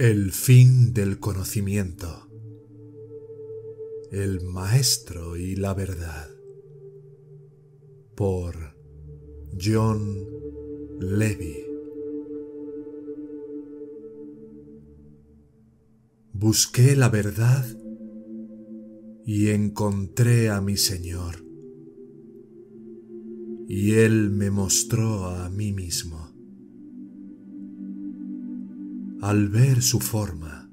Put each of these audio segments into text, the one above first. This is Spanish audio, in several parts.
El fin del conocimiento. El Maestro y la Verdad. Por John Levy. Busqué la verdad y encontré a mi Señor. Y Él me mostró a mí mismo al ver su forma,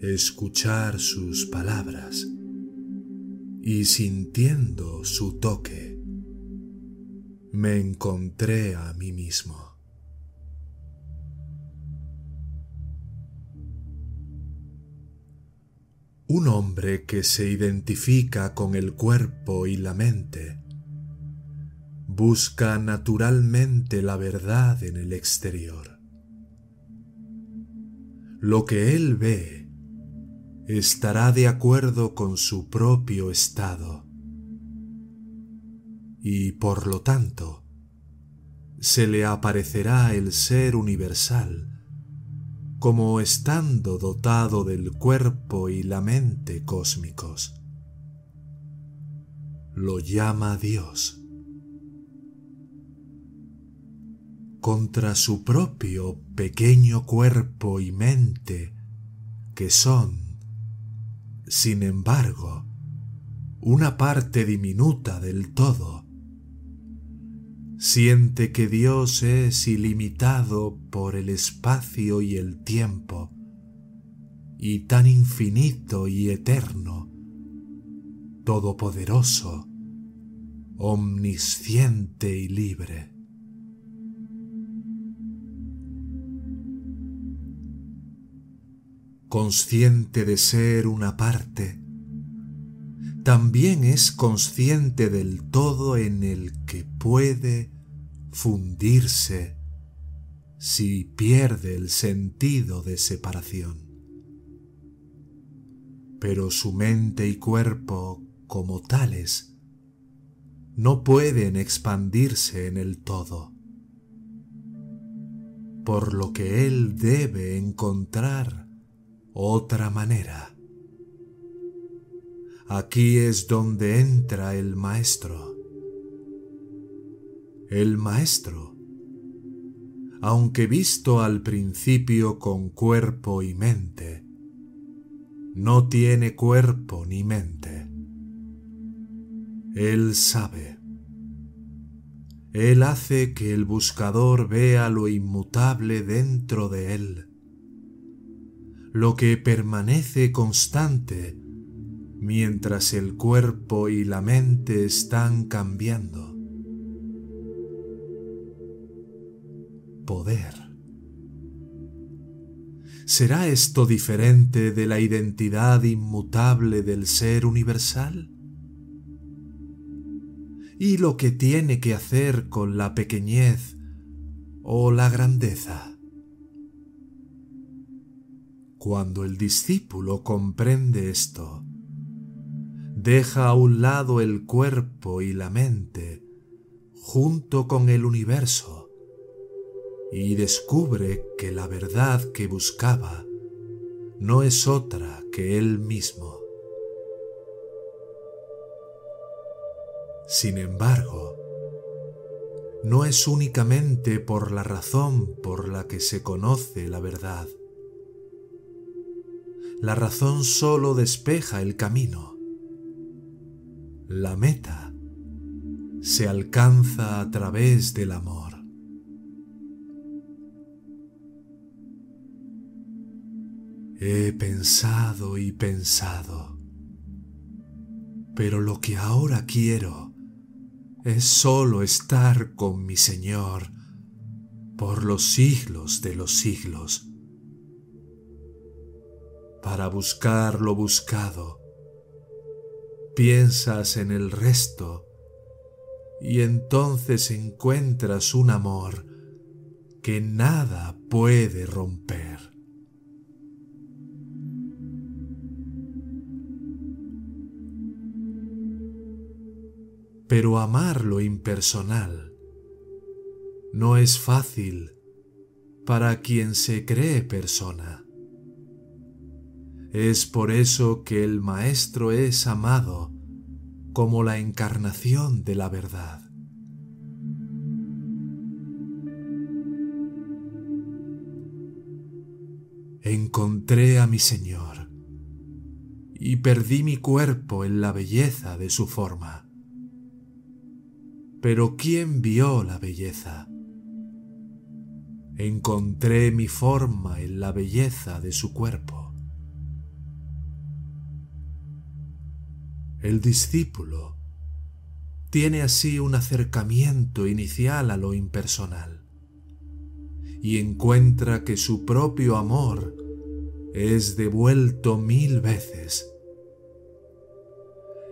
escuchar sus palabras y sintiendo su toque, me encontré a mí mismo. Un hombre que se identifica con el cuerpo y la mente busca naturalmente la verdad en el exterior lo que él ve estará de acuerdo con su propio estado y por lo tanto se le aparecerá el ser universal como estando dotado del cuerpo y la mente cósmicos. Lo llama Dios. Contra su propio pequeño cuerpo y mente, que son, sin embargo, una parte diminuta del todo. Siente que Dios es ilimitado por el espacio y el tiempo, y tan infinito y eterno, todopoderoso, omnisciente y libre. Consciente de ser una parte, también es consciente del todo en el que puede fundirse si pierde el sentido de separación. Pero su mente y cuerpo como tales no pueden expandirse en el todo, por lo que él debe encontrar otra manera. Aquí es donde entra el maestro. El maestro, aunque visto al principio con cuerpo y mente, no tiene cuerpo ni mente. Él sabe. Él hace que el buscador vea lo inmutable dentro de él lo que permanece constante mientras el cuerpo y la mente están cambiando. Poder. ¿Será esto diferente de la identidad inmutable del ser universal? ¿Y lo que tiene que hacer con la pequeñez o la grandeza? Cuando el discípulo comprende esto, deja a un lado el cuerpo y la mente junto con el universo y descubre que la verdad que buscaba no es otra que él mismo. Sin embargo, no es únicamente por la razón por la que se conoce la verdad, la razón solo despeja el camino. La meta se alcanza a través del amor. He pensado y pensado, pero lo que ahora quiero es solo estar con mi Señor por los siglos de los siglos. Para buscar lo buscado, piensas en el resto y entonces encuentras un amor que nada puede romper. Pero amar lo impersonal no es fácil para quien se cree persona. Es por eso que el Maestro es amado como la encarnación de la verdad. Encontré a mi Señor y perdí mi cuerpo en la belleza de su forma. Pero ¿quién vio la belleza? Encontré mi forma en la belleza de su cuerpo. El discípulo tiene así un acercamiento inicial a lo impersonal y encuentra que su propio amor es devuelto mil veces.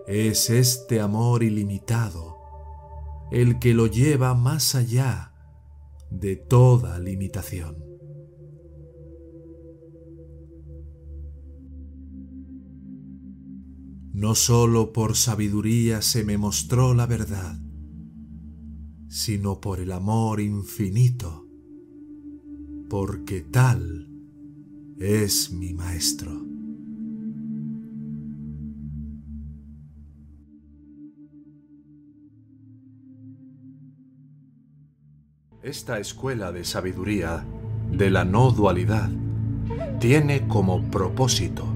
Es este amor ilimitado el que lo lleva más allá de toda limitación. No sólo por sabiduría se me mostró la verdad, sino por el amor infinito, porque tal es mi Maestro. Esta escuela de sabiduría de la no dualidad tiene como propósito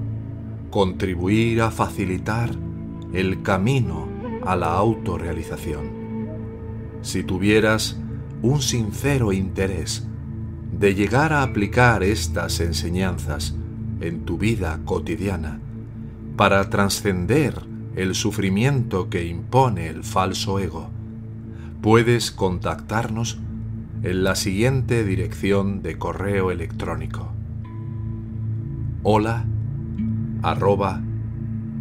contribuir a facilitar el camino a la autorrealización. Si tuvieras un sincero interés de llegar a aplicar estas enseñanzas en tu vida cotidiana para trascender el sufrimiento que impone el falso ego, puedes contactarnos en la siguiente dirección de correo electrónico. Hola arroba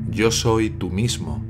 yo soy tú mismo.